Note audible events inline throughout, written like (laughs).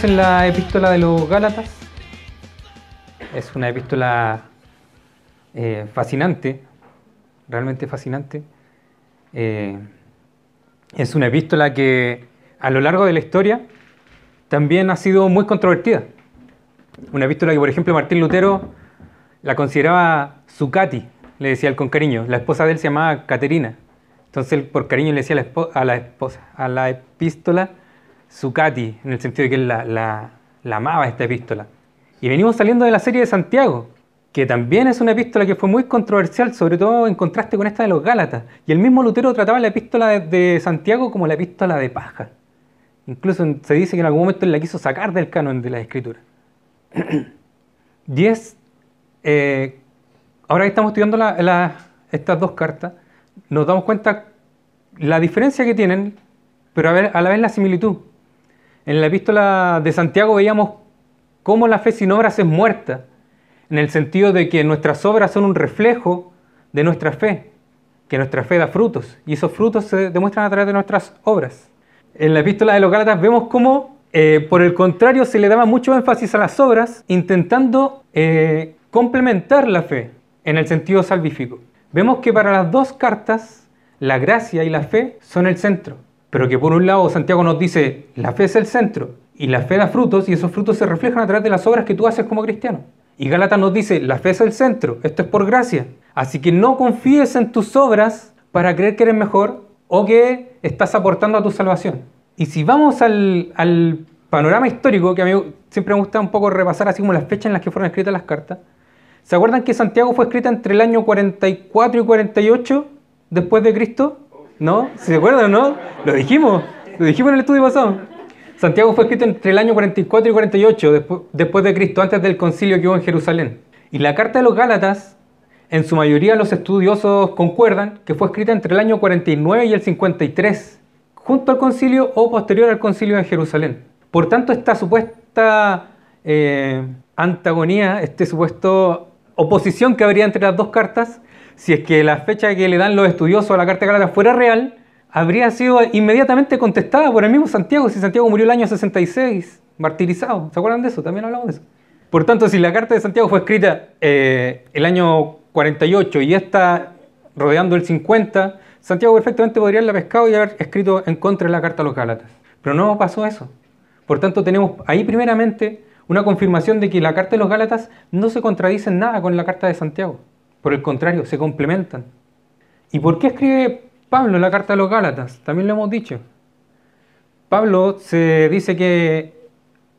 Seguimos en la epístola de los Gálatas. Es una epístola eh, fascinante, realmente fascinante. Eh, es una epístola que a lo largo de la historia también ha sido muy controvertida. Una epístola que, por ejemplo, Martín Lutero la consideraba Zucati, le decía él con cariño. La esposa de él se llamaba Caterina. Entonces él por cariño le decía a la, esposa, a la epístola Zucati, en el sentido de que él la, amaba esta epístola. Y venimos saliendo de la serie de Santiago, que también es una epístola que fue muy controversial, sobre todo en contraste con esta de los Gálatas. Y el mismo Lutero trataba la epístola de, Santiago como la epístola de paja. Incluso se dice que en algún momento él la quiso sacar del canon de la escritura. (clears throat) Eh, ahora que estamos estudiando estas dos cartas, nos damos cuenta la diferencia que tienen, pero a la vez la similitud. En la epístola de Santiago veíamos cómo la fe sin obras es muerta, en el sentido de que nuestras obras son un reflejo de nuestra fe, que nuestra fe da frutos, y esos frutos se demuestran a través de nuestras obras. En la epístola de los Gálatas vemos cómo, eh, por el contrario, se le daba mucho énfasis a las obras, intentando eh, complementar la fe en el sentido salvífico. Vemos que para las dos cartas, la gracia y la fe son el centro. Pero que por un lado Santiago nos dice, la fe es el centro y la fe da frutos y esos frutos se reflejan a través de las obras que tú haces como cristiano. Y Gálatas nos dice, la fe es el centro, esto es por gracia. Así que no confíes en tus obras para creer que eres mejor o que estás aportando a tu salvación. Y si vamos al, panorama histórico, que a mí siempre me gusta un poco repasar así como las fechas en las que fueron escritas las cartas, ¿se acuerdan que Santiago fue escrita entre el año 44 y 48 después de Cristo? ¿No? ¿Se acuerdan, no? Lo dijimos, lo dijimos en el estudio pasado. Santiago fue escrito entre el año 44 y 48 después, de Cristo, antes del concilio que hubo en Jerusalén. Y la carta de los Gálatas, en su mayoría los estudiosos concuerdan que fue escrita entre el año 49 y el 53, junto al concilio o posterior al concilio de Jerusalén. Por tanto, esta supuesta eh, antagonía, este supuesto oposición que habría entre las dos cartas, si es que la fecha que le dan los estudiosos a la Carta de Gálatas fuera real, habría sido inmediatamente contestada por el mismo Santiago, si Santiago murió el año 66, martirizado. ¿Se acuerdan de eso? También hablamos de eso. Por tanto, si la Carta de Santiago fue escrita eh, el año 48 y está rodeando el 50, Santiago perfectamente podría haberla pescado y haber escrito en contra de la Carta a los Gálatas. Pero no pasó eso. Por tanto, tenemos ahí primeramente una confirmación de que la Carta de los Gálatas no se contradice en nada con la Carta de Santiago. Por el contrario, se complementan. ¿Y por qué escribe Pablo la carta de los Gálatas? También lo hemos dicho. Pablo se dice que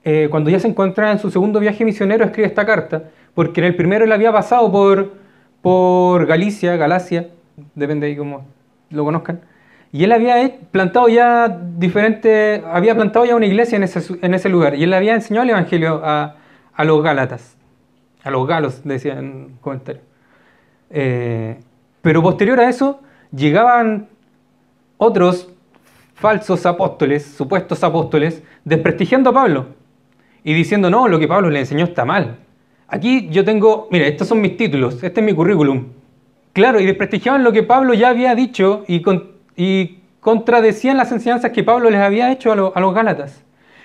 eh, cuando ya se encontraba en su segundo viaje misionero escribe esta carta, porque en el primero él había pasado por, por Galicia, Galacia, depende de cómo lo conozcan, y él había plantado ya diferente, había plantado ya una iglesia en ese, lugar, y él había enseñado el Evangelio a, a los Gálatas, a los galos, decía en. Eh, pero posterior a eso llegaban otros falsos apóstoles, supuestos apóstoles, desprestigiando a Pablo y diciendo, no, lo que Pablo le enseñó está mal. Aquí yo tengo, mira, estos son mis títulos, este es mi currículum. Claro, y desprestigiaban lo que Pablo ya había dicho y, contradecían las enseñanzas que Pablo les había hecho a, los Gálatas.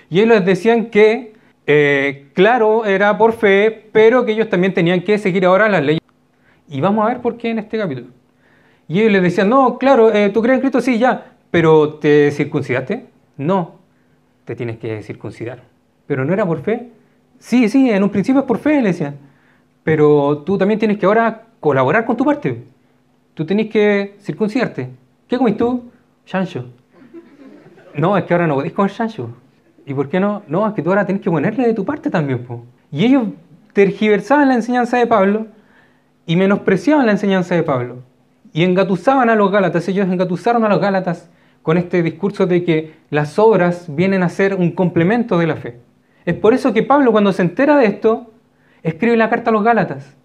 Y ellos les decían que, eh, claro, era por fe, pero que ellos también tenían que seguir ahora las leyes. Y vamos a ver por qué en este capítulo. Y ellos les decían, no, claro, eh, tú crees en Cristo, sí, ya, pero ¿te circuncidaste? No, te tienes que circuncidar. ¿Pero no era por fe? Sí, sí, en un principio es por fe, le decían. Pero tú también tienes que ahora colaborar con tu parte. Tú tienes que circuncidarte. ¿Qué comís tú? Chancho. No, es que ahora no podéis comer chancho. ¿Y por qué no? No, es que tú ahora tienes que ponerle de tu parte también. Y ellos tergiversaban la enseñanza de Pablo y menospreciaban la enseñanza de Pablo y engatusaban a los Gálatas. Ellos engatusaron a los Gálatas con este discurso de que las obras vienen a ser un complemento de la fe. Es por eso que Pablo cuando se entera de esto, escribe la carta a los Gálatas.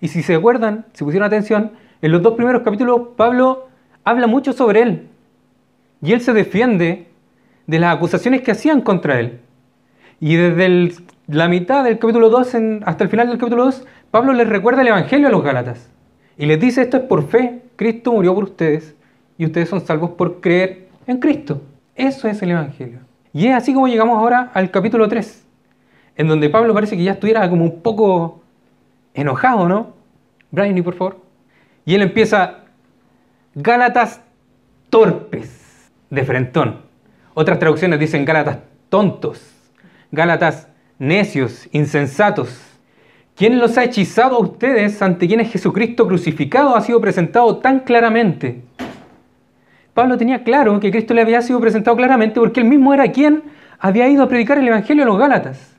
Y si se acuerdan, si pusieron atención, en los dos primeros capítulos Pablo habla mucho sobre él. Y él se defiende de las acusaciones que hacían contra él. Y desde la mitad del capítulo 2 hasta el final del capítulo 2, Pablo les recuerda el Evangelio a los Gálatas y les dice esto es por fe, Cristo murió por ustedes y ustedes son salvos por creer en Cristo. Eso es el Evangelio. Y es así como llegamos ahora al capítulo 3, en donde Pablo parece que ya estuviera como un poco enojado, ¿no? Brian, por favor. Y él empieza, Gálatas torpes, de frentón. Otras traducciones dicen Gálatas tontos, Gálatas necios, insensatos. ¿Quién los ha hechizado a ustedes ante quienes Jesucristo crucificado ha sido presentado tan claramente? Pablo tenía claro que Cristo le había sido presentado claramente porque él mismo era quien había ido a predicar el Evangelio a los Gálatas.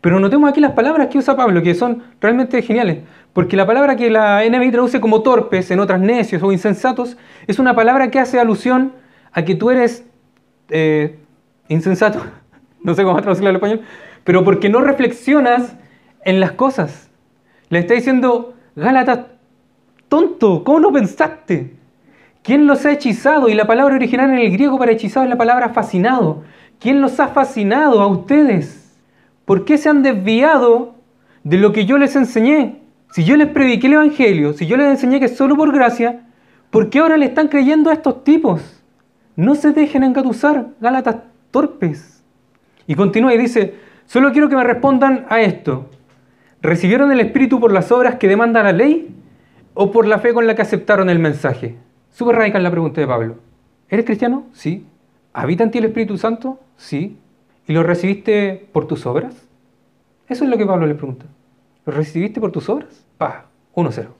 Pero notemos aquí las palabras que usa Pablo, que son realmente geniales. Porque la palabra que la NBI traduce como torpes, en otras necios o insensatos, es una palabra que hace alusión a que tú eres eh, insensato, (laughs) no sé cómo traducirlo al español, pero porque no reflexionas en las cosas. Le está diciendo, Gálatas, tonto, ¿cómo no pensaste? ¿Quién los ha hechizado? Y la palabra original en el griego para hechizado es la palabra fascinado. ¿Quién los ha fascinado a ustedes? ¿Por qué se han desviado de lo que yo les enseñé? Si yo les prediqué el Evangelio, si yo les enseñé que es solo por gracia, ¿por qué ahora le están creyendo a estos tipos? No se dejen engatusar, Gálatas torpes. Y continúa y dice, solo quiero que me respondan a esto. ¿Recibieron el Espíritu por las obras que demanda la ley o por la fe con la que aceptaron el mensaje? Súper radical la pregunta de Pablo. ¿Eres cristiano? Sí. ¿Habita en ti el Espíritu Santo? Sí. ¿Y lo recibiste por tus obras? Eso es lo que Pablo le pregunta. ¿Lo recibiste por tus obras? Pa, 1-0. (laughs)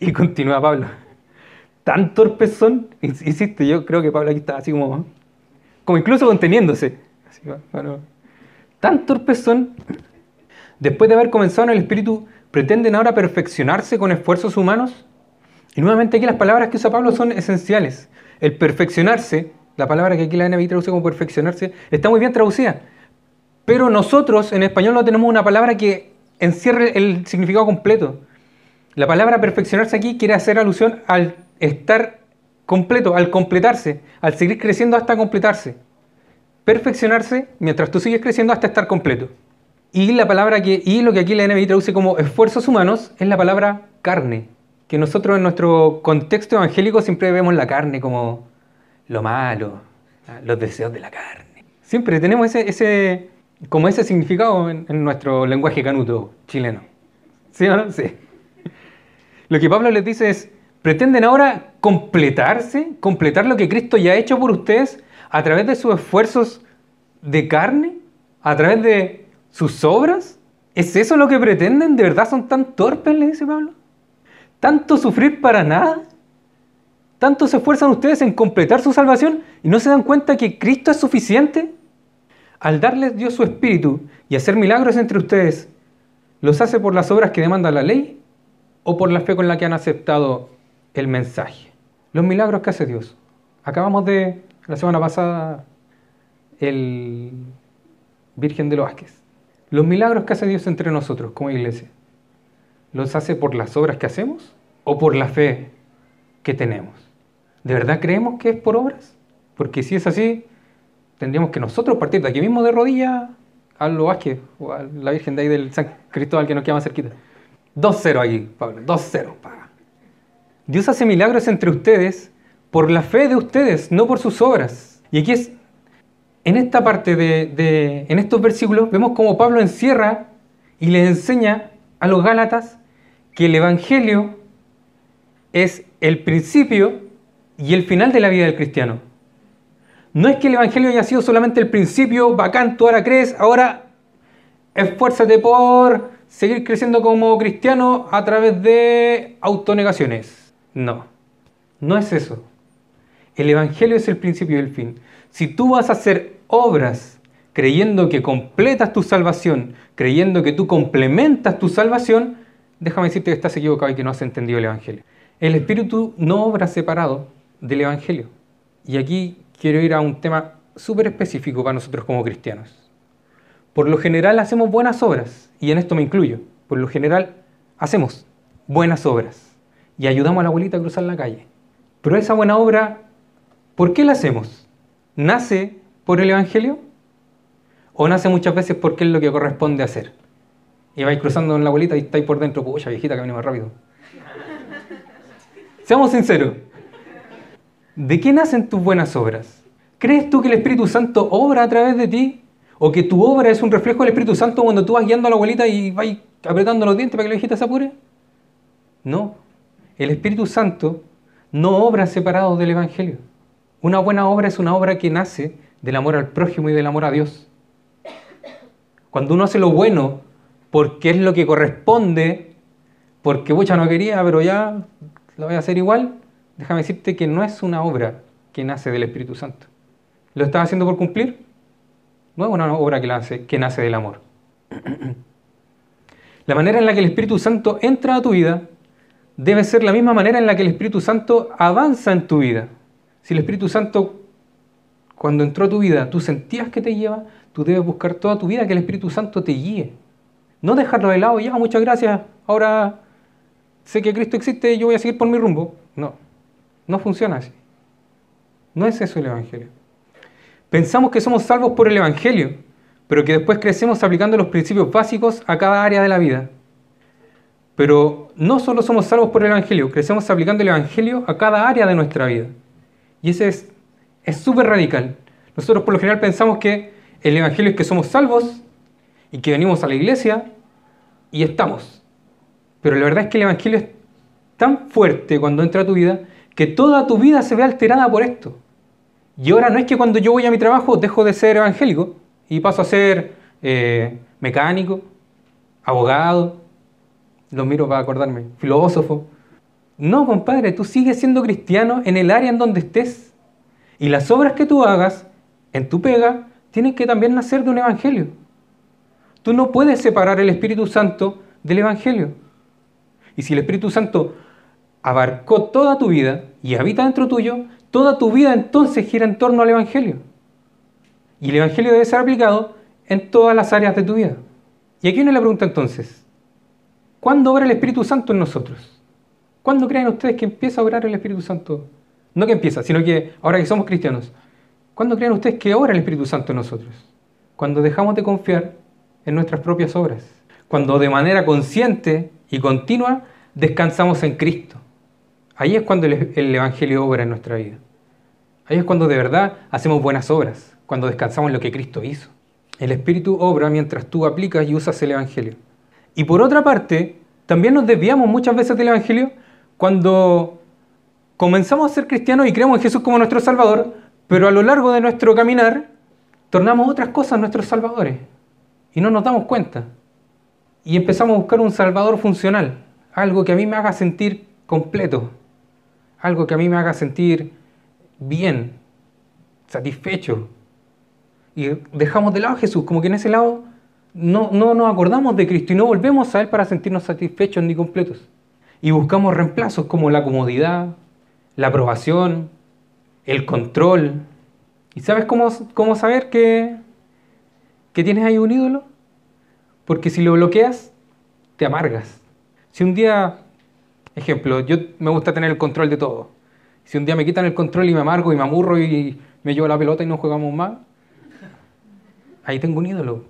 Y continúa Pablo. Tan torpes son, insiste, yo creo que Pablo aquí está así como, como incluso conteniéndose. Tan torpes son, después de haber comenzado en el Espíritu, pretenden ahora perfeccionarse con esfuerzos humanos. Y nuevamente aquí las palabras que usa Pablo son esenciales. El perfeccionarse, la palabra que aquí la NBI traduce como perfeccionarse, está muy bien traducida. Pero nosotros en español no tenemos una palabra que encierre el significado completo. La palabra perfeccionarse aquí quiere hacer alusión al estar completo, al completarse, al seguir creciendo hasta completarse. Perfeccionarse mientras tú sigues creciendo hasta estar completo. Y la palabra que, y lo que aquí la NBI traduce como esfuerzos humanos es la palabra carne, que nosotros en nuestro contexto evangélico siempre vemos la carne como lo malo, los deseos de la carne. Siempre tenemos ese, ese, como ese significado en, nuestro lenguaje canuto chileno. ¿Sí o no? Sí. Lo que Pablo les dice es, pretenden ahora completarse, completar lo que Cristo ya ha hecho por ustedes a través de sus esfuerzos de carne, a través de sus obras. ¿Es eso lo que pretenden? ¿De verdad son tan torpes? Le dice Pablo. ¿Tanto sufrir para nada? ¿Tanto se esfuerzan ustedes en completar su salvación y no se dan cuenta que Cristo es suficiente? al darles Dios su espíritu y hacer milagros entre ustedes, ¿los hace por las obras que demanda la ley o por la fe con la que han aceptado el mensaje? Los milagros que hace Dios. Acabamos de, la semana pasada, el Virgen de los Vázquez. Los milagros que hace Dios entre nosotros como iglesia, ¿los hace por las obras que hacemos o por la fe que tenemos? ¿De verdad creemos que es por obras? Porque si es así, tendríamos que nosotros partir de aquí mismo de rodillas a lo Vázquez o a la Virgen de ahí del San Cristóbal que nos queda más cerquita. 2-0 aquí, Pablo, 2-0. Dios hace milagros entre ustedes por la fe de ustedes, no por sus obras. Y aquí es, en esta parte de, en estos versículos, vemos cómo Pablo encierra y les enseña a los Gálatas que el Evangelio es el principio y el final de la vida del cristiano. No es que el Evangelio haya sido solamente el principio, bacán, tú ahora crees, ahora esfuérzate por seguir creciendo como cristiano a través de autonegaciones. No, no es eso. El Evangelio es el principio y el fin. Si tú vas a hacer obras creyendo que completas tu salvación, creyendo que tú complementas tu salvación, déjame decirte que estás equivocado y que no has entendido el Evangelio. El Espíritu no obra separado del Evangelio. Y aquí quiero ir a un tema súper específico para nosotros como cristianos. Por lo general hacemos buenas obras, y en esto me incluyo. Por lo general hacemos buenas obras y ayudamos a la abuelita a cruzar la calle. Pero esa buena obra, ¿por qué la hacemos? ¿Nace por el Evangelio? ¿O nace muchas veces porque es lo que corresponde hacer? Y vais cruzando con la abuelita y estáis por dentro, pucha viejita, que viene más rápido. (laughs) Seamos sinceros. ¿De qué nacen tus buenas obras? ¿Crees tú que el Espíritu Santo obra a través de ti? ¿O que tu obra es un reflejo del Espíritu Santo cuando tú vas guiando a la abuelita y vas apretando los dientes para que la viejita se apure? No. El Espíritu Santo no obra separado del Evangelio. Una buena obra es una obra que nace del amor al prójimo y del amor a Dios. Cuando uno hace lo bueno porque es lo que corresponde, porque mucha no quería, pero ya lo voy a hacer igual, déjame decirte que no es una obra que nace del Espíritu Santo. ¿Lo estás haciendo por cumplir? No es una obra que, nace, que nace del amor. (clears throat) La manera en la que el Espíritu Santo entra a tu vida debe ser la misma manera en la que el Espíritu Santo avanza en tu vida. Si el Espíritu Santo, cuando entró a tu vida, tú sentías que te lleva, tú debes buscar toda tu vida que el Espíritu Santo te guíe. No dejarlo de lado, ya, muchas gracias, ahora sé que Cristo existe yo voy a seguir por mi rumbo. No, no funciona así. No es eso el Evangelio. Pensamos que somos salvos por el Evangelio, pero que después crecemos aplicando los principios básicos a cada área de la vida. Pero no solo somos salvos por el Evangelio, crecemos aplicando el Evangelio a cada área de nuestra vida. Y ese es súper radical. Nosotros por lo general pensamos que el Evangelio es que somos salvos y que venimos a la iglesia y estamos. Pero la verdad es que el Evangelio es tan fuerte cuando entra a tu vida que toda tu vida se ve alterada por esto. Y ahora no es que cuando yo voy a mi trabajo dejo de ser evangélico y paso a ser eh, mecánico, abogado, lo miro para acordarme, filósofo. No, compadre, tú sigues siendo cristiano en el área en donde estés. Y las obras que tú hagas en tu pega tienen que también nacer de un evangelio. Tú no puedes separar el Espíritu Santo del Evangelio. Y si el Espíritu Santo abarcó toda tu vida y habita dentro tuyo, toda tu vida entonces gira en torno al Evangelio. Y el Evangelio debe ser aplicado en todas las áreas de tu vida. Y aquí viene la pregunta entonces, ¿cuándo obra el Espíritu Santo en nosotros? ¿Cuándo creen ustedes que empieza a obrar el Espíritu Santo? No que empieza, sino que ahora que somos cristianos, ¿cuándo creen ustedes que obra el Espíritu Santo en nosotros? Cuando dejamos de confiar en nuestras propias obras. Cuando de manera consciente y continua descansamos en Cristo. Ahí es cuando el, Evangelio obra en nuestra vida. Ahí es cuando de verdad hacemos buenas obras, cuando descansamos en lo que Cristo hizo. El Espíritu obra mientras tú aplicas y usas el Evangelio. Y por otra parte, también nos desviamos muchas veces del Evangelio cuando comenzamos a ser cristianos y creemos en Jesús como nuestro Salvador, pero a lo largo de nuestro caminar tornamos otras cosas nuestros salvadores y no nos damos cuenta. Y empezamos a buscar un salvador funcional, algo que a mí me haga sentir completo, algo que a mí me haga sentir bien, satisfecho. Y dejamos de lado a Jesús, como que en ese lado no, no nos acordamos de Cristo y no volvemos a Él para sentirnos satisfechos ni completos. Y buscamos reemplazos como la comodidad, la aprobación, el control. ¿Y sabes cómo, cómo saber que, que tienes ahí un ídolo? Porque si lo bloqueas, te amargas. Si un día, ejemplo, yo me gusta tener el control de todo. Si un día me quitan el control y me amargo y me amurro y me llevo la pelota y no jugamos más, ahí tengo un ídolo.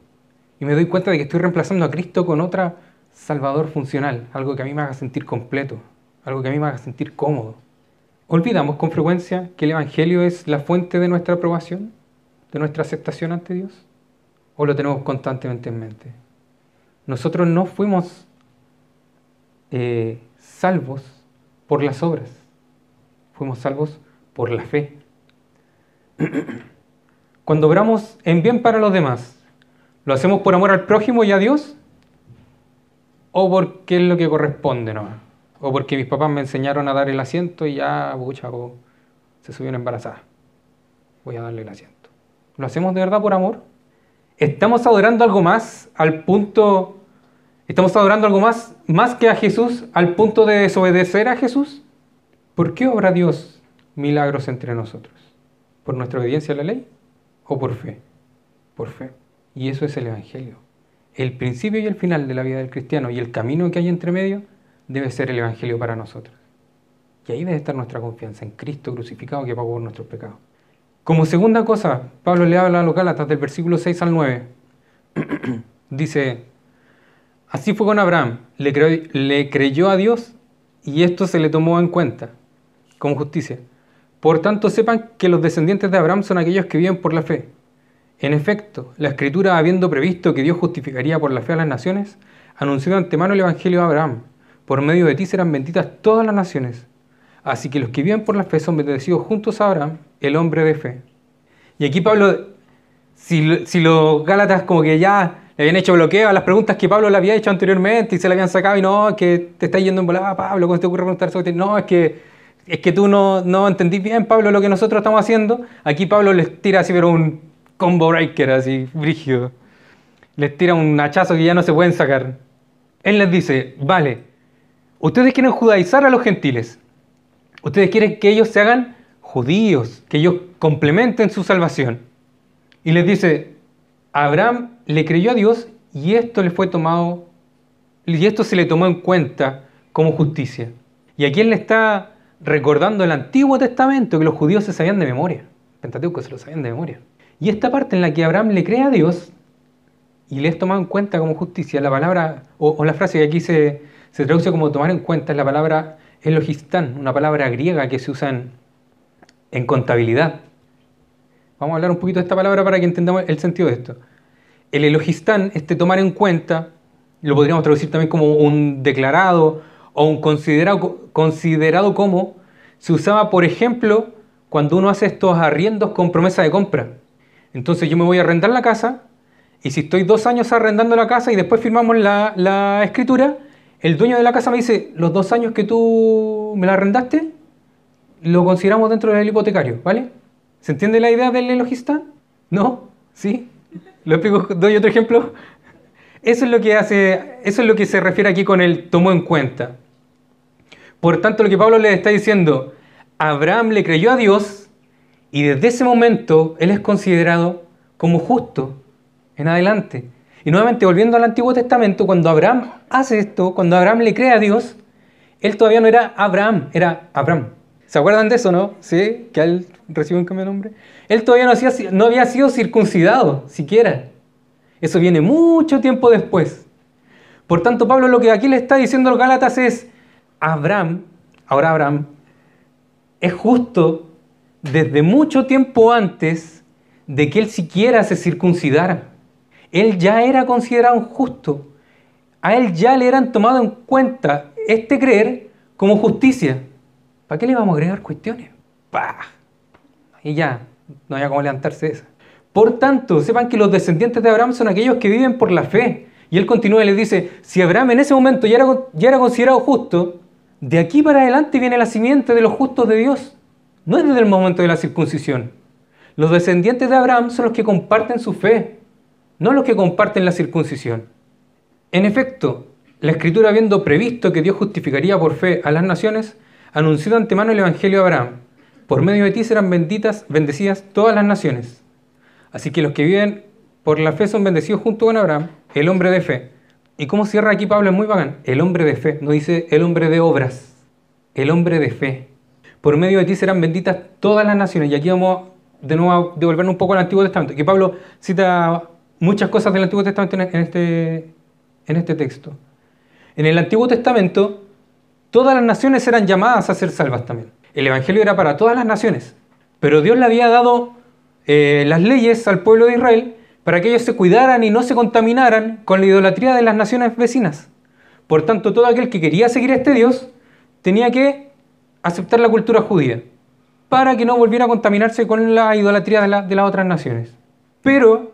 Y me doy cuenta de que estoy reemplazando a Cristo con otra Salvador funcional, algo que a mí me haga sentir completo, algo que a mí me haga sentir cómodo. ¿Olvidamos con frecuencia que el Evangelio es la fuente de nuestra aprobación, de nuestra aceptación ante Dios? ¿O lo tenemos constantemente en mente? Nosotros no fuimos eh, salvos por las obras, fuimos salvos por la fe. Cuando obramos en bien para los demás, ¿lo hacemos por amor al prójimo y a Dios? ¿O porque es lo que corresponde no? O porque mis papás me enseñaron a dar el asiento y ya, bucha, se subió una embarazada. Voy a darle el asiento. ¿Lo hacemos de verdad por amor? ¿Estamos adorando algo más al punto ¿Estamos adorando algo más, más que a Jesús al punto de desobedecer a Jesús? ¿Por qué obra Dios milagros entre nosotros? ¿Por nuestra obediencia a la ley o por fe? Por fe. Y eso es el Evangelio. El principio y el final de la vida del cristiano y el camino que hay entre medio debe ser el Evangelio para nosotros. Y ahí debe estar nuestra confianza en Cristo crucificado que pagó por nuestros pecados. Como segunda cosa, Pablo le habla a los Gálatas del versículo 6 al 9. (clears throat) Dice, Así fue con Abraham. Le creyó, a Dios y esto se le tomó en cuenta como justicia. Por tanto, sepan que los descendientes de Abraham son aquellos que viven por la fe. En efecto, la Escritura, habiendo previsto que Dios justificaría por la fe a las naciones, anunció de antemano el Evangelio a Abraham. Por medio de ti serán benditas todas las naciones. Así que los que viven por la fe son bendecidos juntos a Abraham, el hombre de fe. Y aquí Pablo, si, los Gálatas como que ya le habían hecho bloqueo a las preguntas que Pablo le había hecho anteriormente y se le habían sacado y no, que te está yendo en volada, Pablo, ¿cómo te ocurre preguntar eso? No, es que, es que tú no, no entendís bien, Pablo, lo que nosotros estamos haciendo. Aquí Pablo les tira así, pero un combo breaker, así, brígido. Les tira un hachazo que ya no se pueden sacar. Él les dice, vale, ustedes quieren judaizar a los gentiles. Ustedes quieren que ellos se hagan judíos, que ellos complementen su salvación. Y les dice, Abraham le creyó a Dios y esto le fue tomado, y esto se le tomó en cuenta como justicia. Y aquí él le está recordando el Antiguo Testamento que los judíos se sabían de memoria. Pentateuco se lo sabían de memoria. Y esta parte en la que Abraham le cree a Dios y le es tomado en cuenta como justicia, la palabra, o, la frase que aquí se, se, traduce como tomar en cuenta, es la palabra elogistán, una palabra griega que se usa en, en contabilidad. Vamos a hablar un poquito de esta palabra para que entendamos el sentido de esto. El elogistán, este tomar en cuenta, lo podríamos traducir también como un declarado o un considerado, considerado como, se usaba, por ejemplo, cuando uno hace estos arriendos con promesa de compra. Entonces yo me voy a arrendar la casa y si estoy dos años arrendando la casa y después firmamos la, escritura, el dueño de la casa me dice, los dos años que tú me la arrendaste, lo consideramos dentro del hipotecario, ¿vale? ¿Se entiende la idea del elogista? ¿No? ¿Sí? ¿Lo explico? ¿Doy otro ejemplo? Eso es lo que hace, eso es lo que se refiere aquí con el tomó en cuenta. Por tanto, lo que Pablo le está diciendo, Abraham le creyó a Dios y desde ese momento él es considerado como justo en adelante. Y nuevamente, volviendo al Antiguo Testamento, cuando Abraham hace esto, cuando Abraham le cree a Dios, él todavía no era Abraham, era Abraham. ¿Se acuerdan de eso, no? Sí, que él recibió un cambio de nombre. Él todavía no había sido circuncidado, siquiera. Eso viene mucho tiempo después. Por tanto, Pablo lo que aquí le está diciendo a los Gálatas es, Abraham, ahora Abraham, es justo desde mucho tiempo antes de que él siquiera se circuncidara. Él ya era considerado justo. A él ya le eran tomado en cuenta este creer como justicia. ¿Para qué le vamos a agregar cuestiones? Y ya, no había cómo levantarse de esa. Por tanto, sepan que los descendientes de Abraham son aquellos que viven por la fe. Y él continúa y les dice, si Abraham en ese momento ya era, ya era considerado justo, de aquí para adelante viene la simiente de los justos de Dios. No es desde el momento de la circuncisión. Los descendientes de Abraham son los que comparten su fe, no los que comparten la circuncisión. En efecto, la escritura habiendo previsto que Dios justificaría por fe a las naciones, anunció de antemano el Evangelio a Abraham. Por medio de ti serán benditas, bendecidas todas las naciones. Así que los que viven por la fe son bendecidos junto con Abraham, el hombre de fe. ¿Y cómo cierra aquí Pablo? Es muy bacán. El hombre de fe, no dice el hombre de obras, el hombre de fe. Por medio de ti serán benditas todas las naciones. Y aquí vamos de nuevo a devolvernos un poco al Antiguo Testamento, que Pablo cita muchas cosas del Antiguo Testamento en este, en este texto. En el Antiguo Testamento, todas las naciones eran llamadas a ser salvas también. El Evangelio era para todas las naciones, pero Dios le había dado eh, las leyes al pueblo de Israel para que ellos se cuidaran y no se contaminaran con la idolatría de las naciones vecinas. Por tanto, todo aquel que quería seguir a este Dios tenía que aceptar la cultura judía para que no volviera a contaminarse con la idolatría de, de las otras naciones. Pero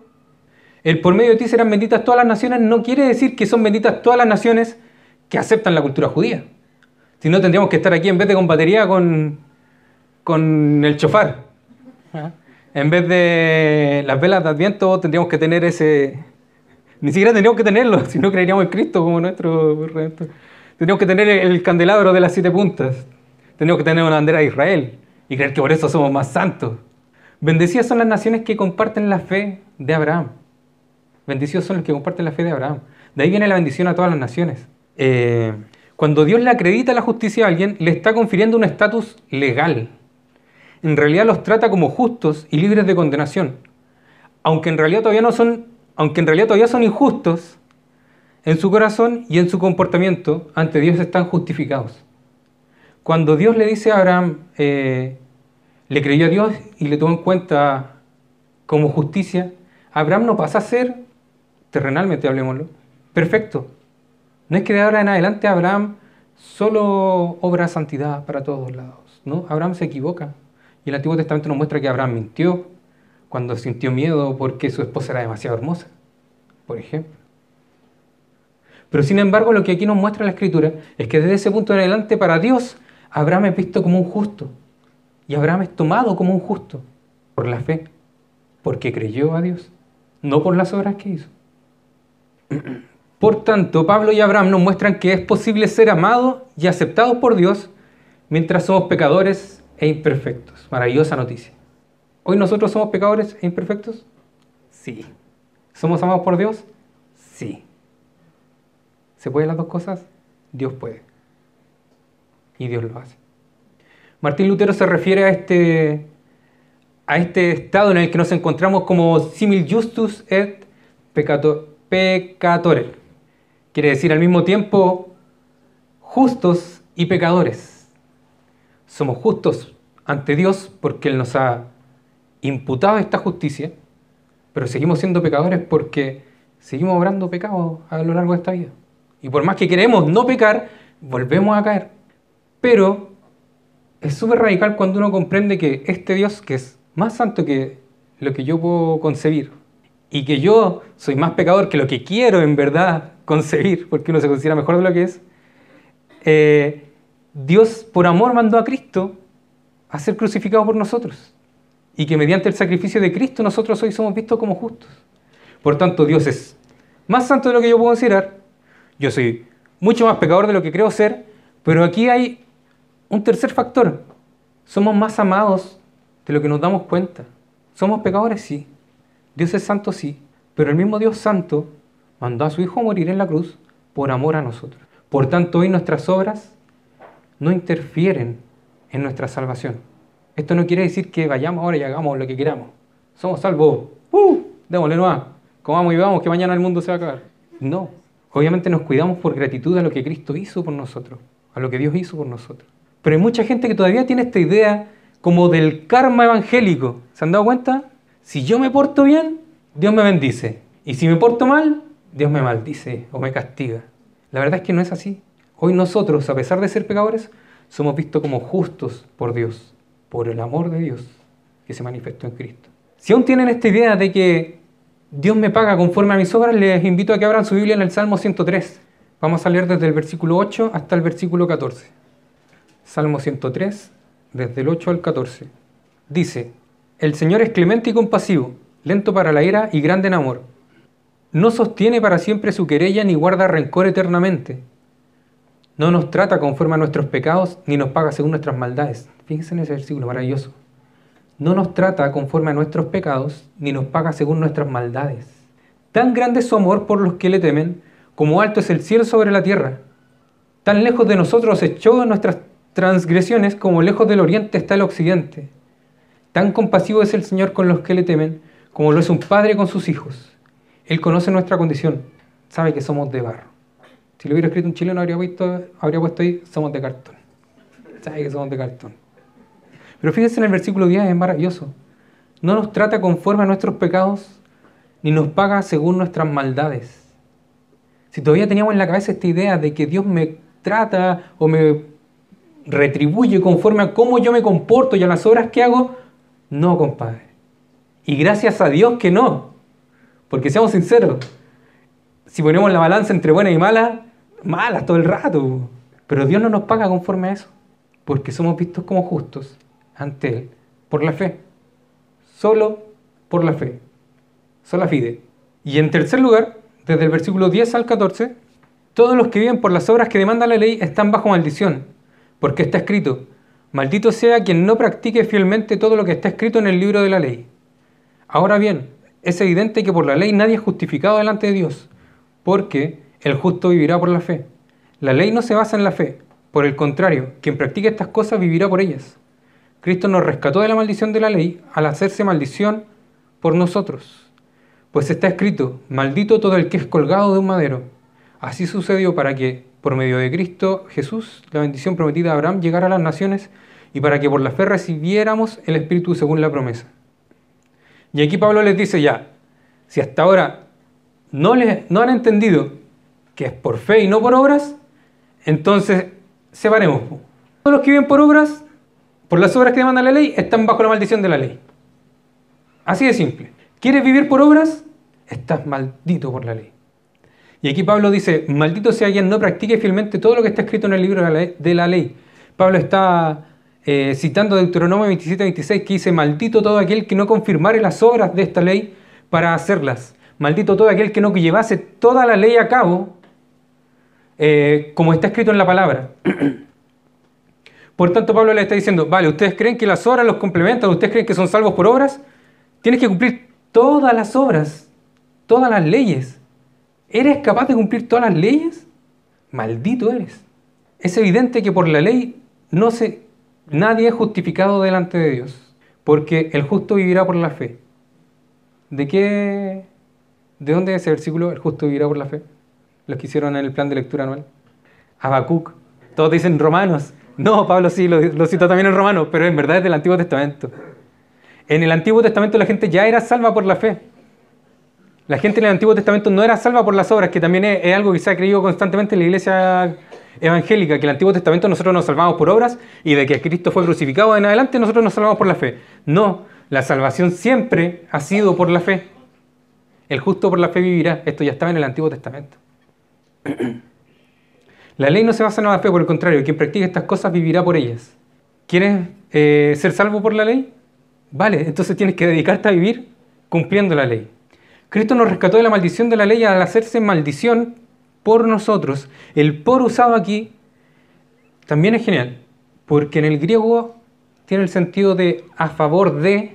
el por medio de ti serán benditas todas las naciones no quiere decir que son benditas todas las naciones que aceptan la cultura judía. Si no, tendríamos que estar aquí en vez de con batería con, con el chofar. En vez de las velas de Adviento, tendríamos que tener ese. Ni siquiera tendríamos que tenerlo, (laughs) si no creeríamos en Cristo como nuestro Tendríamos que tener el candelabro de las siete puntas. Tendríamos que tener una bandera de Israel y creer que por eso somos más santos. Bendecidas son las naciones que comparten la fe de Abraham. Bendecidos son los que comparten la fe de Abraham. De ahí viene la bendición a todas las naciones. Eh, cuando Dios le acredita la justicia a alguien, le está confiriendo un estatus legal. En realidad los trata como justos y libres de condenación. Aunque en realidad todavía no son, aunque en realidad todavía son injustos, en su corazón y en su comportamiento ante Dios están justificados. Cuando Dios le dice a Abraham, eh, le creyó a Dios y le tomó en cuenta como justicia, Abraham no pasa a ser, terrenalmente hablemoslo, perfecto. No es que de ahora en adelante Abraham solo obra santidad para todos lados. ¿no? Abraham se equivoca. Y el Antiguo Testamento nos muestra que Abraham mintió cuando sintió miedo porque su esposa era demasiado hermosa, por ejemplo. Pero sin embargo, lo que aquí nos muestra la Escritura es que desde ese punto en adelante, para Dios, Abraham es visto como un justo. Y Abraham es tomado como un justo por la fe, porque creyó a Dios, no por las obras que hizo. Por tanto, Pablo y Abraham nos muestran que es posible ser amado y aceptado por Dios mientras somos pecadores e imperfectos. Maravillosa noticia. ¿Hoy nosotros somos pecadores e imperfectos? Sí. ¿Somos amados por Dios? Sí. ¿Se pueden las dos cosas? Dios puede. Y Dios lo hace. Martín Lutero se refiere a este, a este estado en el que nos encontramos como simil justus et pecatore Quiere decir al mismo tiempo justos y pecadores. Somos justos ante Dios porque Él nos ha imputado esta justicia, pero seguimos siendo pecadores porque seguimos obrando pecados a lo largo de esta vida. Y por más que queremos no pecar, volvemos a caer. Pero es súper radical cuando uno comprende que este Dios, que es más santo que lo que yo puedo concebir, y que yo soy más pecador que lo que quiero en verdad concebir, porque uno se considera mejor de lo que es, eh, Dios por amor mandó a Cristo a ser crucificado por nosotros. Y que mediante el sacrificio de Cristo nosotros hoy somos vistos como justos. Por tanto, Dios es más santo de lo que yo puedo considerar. Yo soy mucho más pecador de lo que creo ser. Pero aquí hay un tercer factor. Somos más amados de lo que nos damos cuenta. Somos pecadores, sí. Dios es santo, sí. Pero el mismo Dios santo mandó a su Hijo a morir en la cruz por amor a nosotros. Por tanto, hoy nuestras obras no interfieren en nuestra salvación. Esto no quiere decir que vayamos ahora y hagamos lo que queramos. Somos salvos. ¡Uh! Démosle nomás. Comamos y vamos, que mañana el mundo se va a acabar. No. Obviamente nos cuidamos por gratitud a lo que Cristo hizo por nosotros, a lo que Dios hizo por nosotros. Pero hay mucha gente que todavía tiene esta idea como del karma evangélico. ¿Se han dado cuenta? Si yo me porto bien, Dios me bendice. Y si me porto mal, Dios me maldice o me castiga. La verdad es que no es así. Hoy nosotros, a pesar de ser pecadores, somos vistos como justos por Dios, por el amor de Dios que se manifestó en Cristo. Si aún tienen esta idea de que Dios me paga conforme a mis obras, les invito a que abran su Biblia en el Salmo 103. Vamos a leer desde el versículo 8 hasta el versículo 14. Salmo 103, desde el 8 al 14. Dice, El Señor es clemente y compasivo, lento para la ira y grande en amor no sostiene para siempre su querella ni guarda rencor eternamente. No nos trata conforme a nuestros pecados ni nos paga según nuestras maldades. Fíjense en ese versículo maravilloso. No nos trata conforme a nuestros pecados ni nos paga según nuestras maldades. Tan grande es su amor por los que le temen, como alto es el cielo sobre la tierra. Tan lejos de nosotros echó nuestras transgresiones como lejos del oriente está el occidente. Tan compasivo es el Señor con los que le temen, como lo es un padre con sus hijos. Él conoce nuestra condición, sabe que somos de barro. Si lo hubiera escrito un chileno, habría puesto, habría puesto ahí, somos de cartón. Sabe que somos de cartón. Pero fíjense en el versículo 10, es maravilloso. No nos trata conforme a nuestros pecados, ni nos paga según nuestras maldades. Si todavía teníamos en la cabeza esta idea de que Dios me trata o me retribuye conforme a cómo yo me comporto y a las obras que hago, no, compadre. Y gracias a Dios que no. Porque seamos sinceros, si ponemos la balanza entre buenas y malas, malas todo el rato. Pero Dios no nos paga conforme a eso, porque somos vistos como justos ante Él por la fe. Solo por la fe. Sola fide. Y en tercer lugar, desde el versículo 10 al 14, todos los que viven por las obras que demanda la ley están bajo maldición, porque está escrito, maldito sea quien no practique fielmente todo lo que está escrito en el libro de la ley. Ahora bien, es evidente que por la ley nadie es justificado delante de Dios, porque el justo vivirá por la fe. La ley no se basa en la fe, por el contrario, quien practique estas cosas vivirá por ellas. Cristo nos rescató de la maldición de la ley al hacerse maldición por nosotros. Pues está escrito, maldito todo el que es colgado de un madero. Así sucedió para que, por medio de Cristo Jesús, la bendición prometida a Abraham llegara a las naciones y para que por la fe recibiéramos el Espíritu según la promesa. Y aquí Pablo les dice ya, si hasta ahora no, les, no han entendido que es por fe y no por obras, entonces separemos. Todos los que viven por obras, por las obras que demanda la ley, están bajo la maldición de la ley. Así de simple. ¿Quieres vivir por obras? Estás maldito por la ley. Y aquí Pablo dice, maldito sea quien no practique fielmente todo lo que está escrito en el libro de la ley. Pablo está eh, citando Deuteronomio 27-26 que dice, maldito todo aquel que no confirmare las obras de esta ley para hacerlas. Maldito todo aquel que no llevase toda la ley a cabo, eh, como está escrito en la palabra. (clears throat) Por tanto, Pablo le está diciendo, vale, ¿ustedes creen que las obras los complementan? ¿Ustedes creen que son salvos por obras? Tienes que cumplir todas las obras, todas las leyes. ¿Eres capaz de cumplir todas las leyes? Maldito eres. Es evidente que por la ley no se, nadie es justificado delante de Dios, porque el justo vivirá por la fe. ¿De qué? ¿De dónde es ese versículo? El justo vivirá por la fe. Los que hicieron en el plan de lectura anual. Habacuc. Todos dicen romanos. No, Pablo sí, lo, lo citó también en romano, pero en verdad es del Antiguo Testamento. En el Antiguo Testamento la gente ya era salva por la fe. La gente en el Antiguo Testamento no era salva por las obras, que también es, algo que se ha creído constantemente en la iglesia evangélica, que el Antiguo Testamento nosotros nos salvamos por obras y de que Cristo fue crucificado en adelante nosotros nos salvamos por la fe. No, la salvación siempre ha sido por la fe. El justo por la fe vivirá. Esto ya estaba en el Antiguo Testamento. (clears throat) La ley no se basa en la fe, por el contrario, quien practica estas cosas vivirá por ellas. ¿Quieres eh, ser salvo por la ley? Vale, entonces tienes que dedicarte a vivir cumpliendo la ley. Cristo nos rescató de la maldición de la ley al hacerse maldición por nosotros. El por usado aquí también es genial, porque en el griego tiene el sentido de a favor de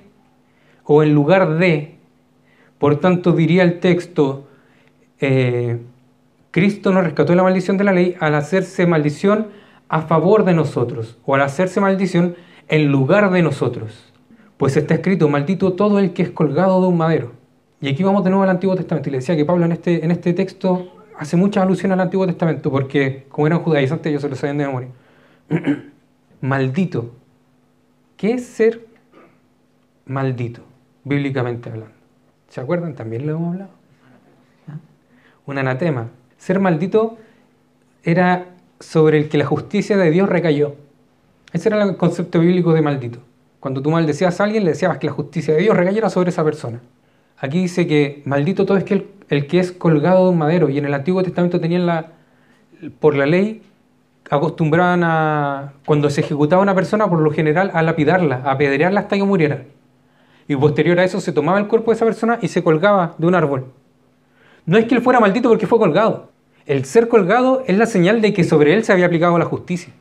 o en lugar de. Por tanto, diría el texto, eh, Cristo nos rescató de la maldición de la ley al hacerse maldición a favor de nosotros o al hacerse maldición en lugar de nosotros. Pues está escrito, maldito todo el que es colgado de un madero. Y aquí vamos de nuevo al Antiguo Testamento. Y le decía que Pablo en este, en este texto hace mucha alusión al Antiguo Testamento, porque como eran judaizantes ellos se lo sabían de memoria. (clears throat) maldito. ¿Qué es ser maldito, bíblicamente hablando? ¿Se acuerdan? También lo hemos hablado. Un anatema. Ser maldito era sobre el que la justicia de Dios recayó. Ese era el concepto bíblico de maldito. Cuando tú maldecías a alguien, le decías que la justicia de Dios recayera sobre esa persona. Aquí dice que maldito todo es que el, que es colgado de un madero. Y en el Antiguo Testamento tenían la, por la ley, acostumbraban a, cuando se ejecutaba una persona, por lo general, a lapidarla, a apedrearla hasta que muriera. Y posterior a eso se tomaba el cuerpo de esa persona y se colgaba de un árbol. No es que él fuera maldito porque fue colgado. El ser colgado es la señal de que sobre él se había aplicado la justicia.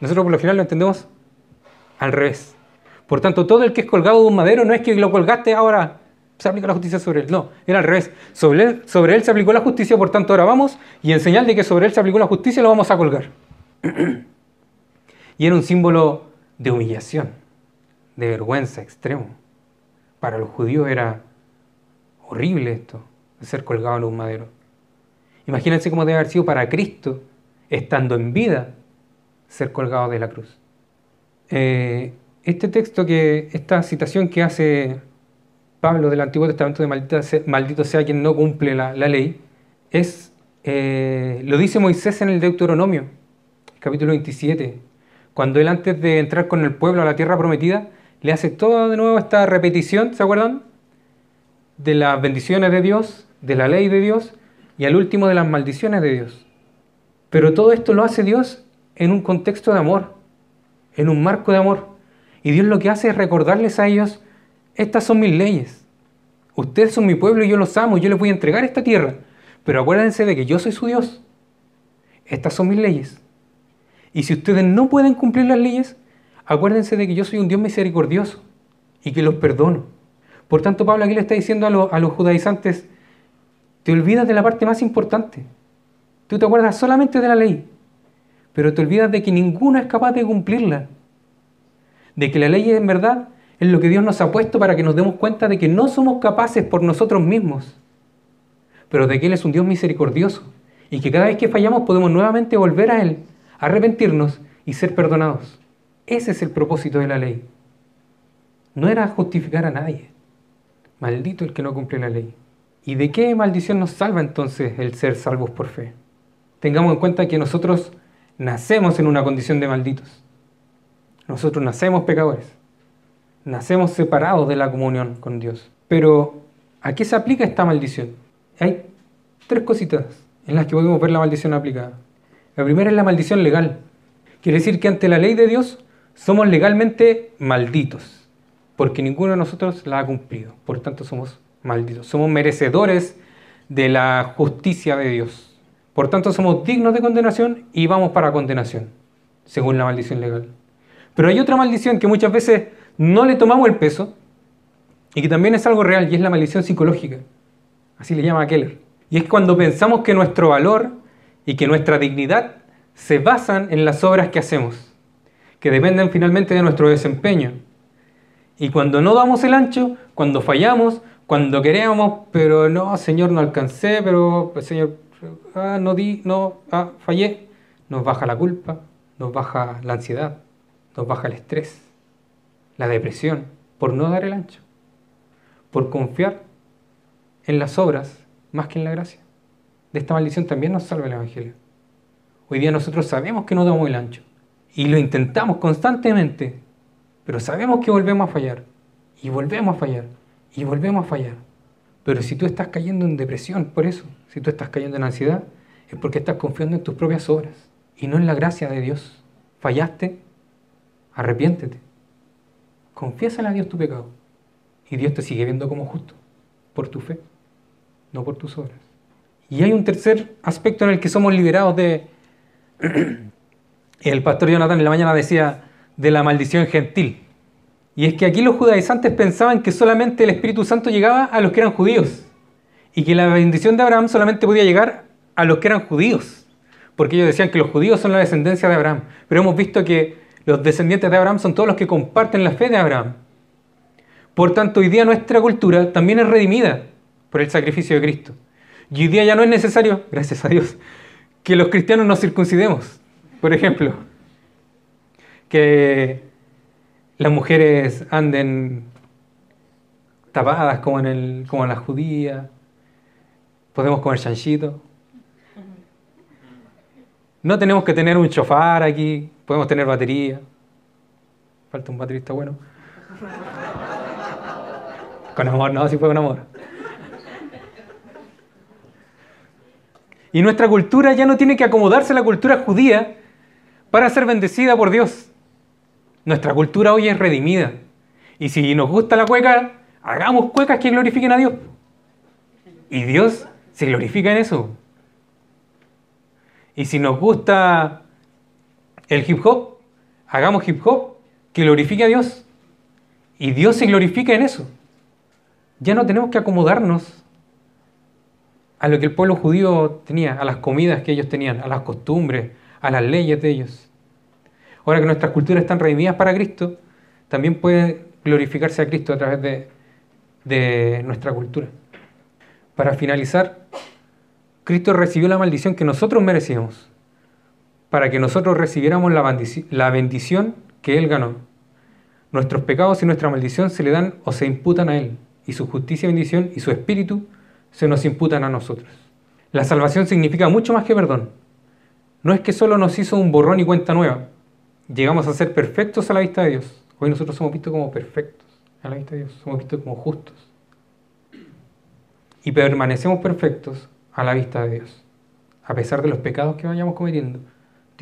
Nosotros por lo general lo entendemos al revés. Por tanto, todo el que es colgado de un madero no es que lo colgaste ahora se aplica la justicia sobre él. No, era al revés. Sobre él, sobre él se aplicó la justicia, por tanto ahora vamos y en señal de que sobre él se aplicó la justicia lo vamos a colgar. (clears throat) y era un símbolo de humillación, de vergüenza extremo. Para los judíos era horrible esto, ser colgado en un madero. Imagínense cómo debe haber sido para Cristo, estando en vida, ser colgado de la cruz. Eh, este texto que, esta citación que hace Pablo del Antiguo Testamento de maldito sea, quien no cumple la, ley, es, eh, lo dice Moisés en el Deuteronomio, capítulo 27, cuando él antes de entrar con el pueblo a la tierra prometida, le hace toda de nuevo esta repetición, ¿se acuerdan? De las bendiciones de Dios, de la ley de Dios y al último de las maldiciones de Dios. Pero todo esto lo hace Dios en un contexto de amor, en un marco de amor. Y Dios lo que hace es recordarles a ellos estas son mis leyes. Ustedes son mi pueblo y yo los amo, yo les voy a entregar esta tierra. Pero acuérdense de que yo soy su Dios. Estas son mis leyes. Y si ustedes no pueden cumplir las leyes, acuérdense de que yo soy un Dios misericordioso y que los perdono. Por tanto, Pablo aquí le está diciendo a, a los judaizantes, te olvidas de la parte más importante. Tú te acuerdas solamente de la ley, pero te olvidas de que ninguno es capaz de cumplirla. De que la ley en verdad es lo que Dios nos ha puesto para que nos demos cuenta de que no somos capaces por nosotros mismos, pero de que Él es un Dios misericordioso y que cada vez que fallamos podemos nuevamente volver a Él, arrepentirnos y ser perdonados. Ese es el propósito de la ley. No era justificar a nadie. Maldito el que no cumple la ley. ¿Y de qué maldición nos salva entonces el ser salvos por fe? Tengamos en cuenta que nosotros nacemos en una condición de malditos. Nosotros nacemos pecadores. Nacemos separados de la comunión con Dios. Pero, ¿a qué se aplica esta maldición? Hay tres cositas en las que podemos ver la maldición aplicada. La primera es la maldición legal. Quiere decir que ante la ley de Dios somos legalmente malditos, porque ninguno de nosotros la ha cumplido. Por tanto, somos malditos. Somos merecedores de la justicia de Dios. Por tanto, somos dignos de condenación y vamos para condenación, según la maldición legal. Pero hay otra maldición que muchas veces no le tomamos el peso y que también es algo real y es la maldición psicológica. Así le llama Keller. Y es cuando pensamos que nuestro valor y que nuestra dignidad se basan en las obras que hacemos, que dependen finalmente de nuestro desempeño. Y cuando no damos el ancho, cuando fallamos, cuando queremos, pero no, Señor, no alcancé, pero pues, Señor, ah, no di, no, ah, fallé, nos baja la culpa, nos baja la ansiedad, nos baja el estrés, la depresión, por no dar el ancho, por confiar en las obras más que en la gracia. De esta maldición también nos salva el Evangelio. Hoy día nosotros sabemos que no damos el ancho y lo intentamos constantemente, pero sabemos que volvemos a fallar y volvemos a fallar y volvemos a fallar. Pero si tú estás cayendo en depresión por eso, si tú estás cayendo en ansiedad, es porque estás confiando en tus propias obras y no en la gracia de Dios. Fallaste, arrepiéntete. Confiésale a Dios tu pecado y Dios te sigue viendo como justo por tu fe no por tus obras. Y hay un tercer aspecto en el que somos liberados de... (clears throat) el pastor Jonathan en la mañana decía de la maldición gentil. Y es que aquí los judaizantes pensaban que solamente el Espíritu Santo llegaba a los que eran judíos. Y que la bendición de Abraham solamente podía llegar a los que eran judíos. Porque ellos decían que los judíos son la descendencia de Abraham. Pero hemos visto que los descendientes de Abraham son todos los que comparten la fe de Abraham. Por tanto, hoy día nuestra cultura también es redimida por el sacrificio de Cristo. Y hoy día ya no es necesario, (laughs) gracias a Dios, que los cristianos nos circuncidemos. Por ejemplo, que las mujeres anden tapadas como en, el, como en las judías, podemos comer chanchito. No tenemos que tener un chofar aquí, podemos tener batería. Falta un baterista bueno. Con amor, no, si fue con amor. Y nuestra cultura ya no tiene que acomodarse a la cultura judía para ser bendecida por Dios. Nuestra cultura hoy es redimida. Y si nos gusta la cueca, hagamos cuecas que glorifiquen a Dios. Y Dios se glorifica en eso. Y si nos gusta el hip hop, hagamos hip hop que glorifique a Dios. Y Dios se glorifica en eso. Ya no tenemos que acomodarnos a lo que el pueblo judío tenía, a las comidas que ellos tenían, a las costumbres, a las leyes de ellos. Ahora que nuestras culturas están redimidas para Cristo, también puede glorificarse a Cristo a través de, de nuestra cultura. Para finalizar, Cristo recibió la maldición que nosotros merecíamos, para que nosotros recibiéramos la bendición, que Él ganó. Nuestros pecados y nuestra maldición se le dan o se imputan a Él, y su justicia y bendición y su espíritu se nos imputan a nosotros. La salvación significa mucho más que perdón. No es que solo nos hizo un borrón y cuenta nueva. Llegamos a ser perfectos a la vista de Dios. Hoy nosotros somos vistos como perfectos a la vista de Dios. Somos vistos como justos. Y permanecemos perfectos a la vista de Dios. A pesar de los pecados que vayamos cometiendo,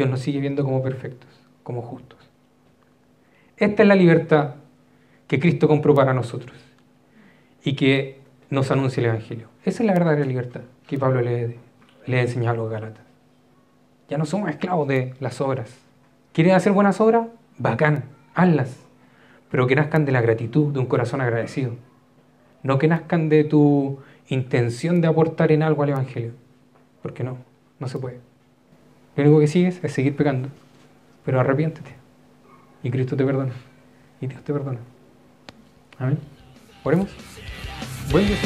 Dios nos sigue viendo como perfectos, como justos. Esta es la libertad que Cristo compró para nosotros y que nos anuncia el Evangelio. Esa es la verdadera libertad que Pablo le, le enseñado a los Galatas. Ya no somos esclavos de las obras. ¿Quieres hacer buenas obras? Bacán, hazlas. Pero que nazcan de la gratitud, de un corazón agradecido. No que nazcan de tu intención de aportar en algo al Evangelio. Porque no, no se puede. Lo único que sigues es seguir pecando. Pero arrepiéntete. Y Cristo te perdona. Y Dios te perdona. Amén. Oremos. Buen día.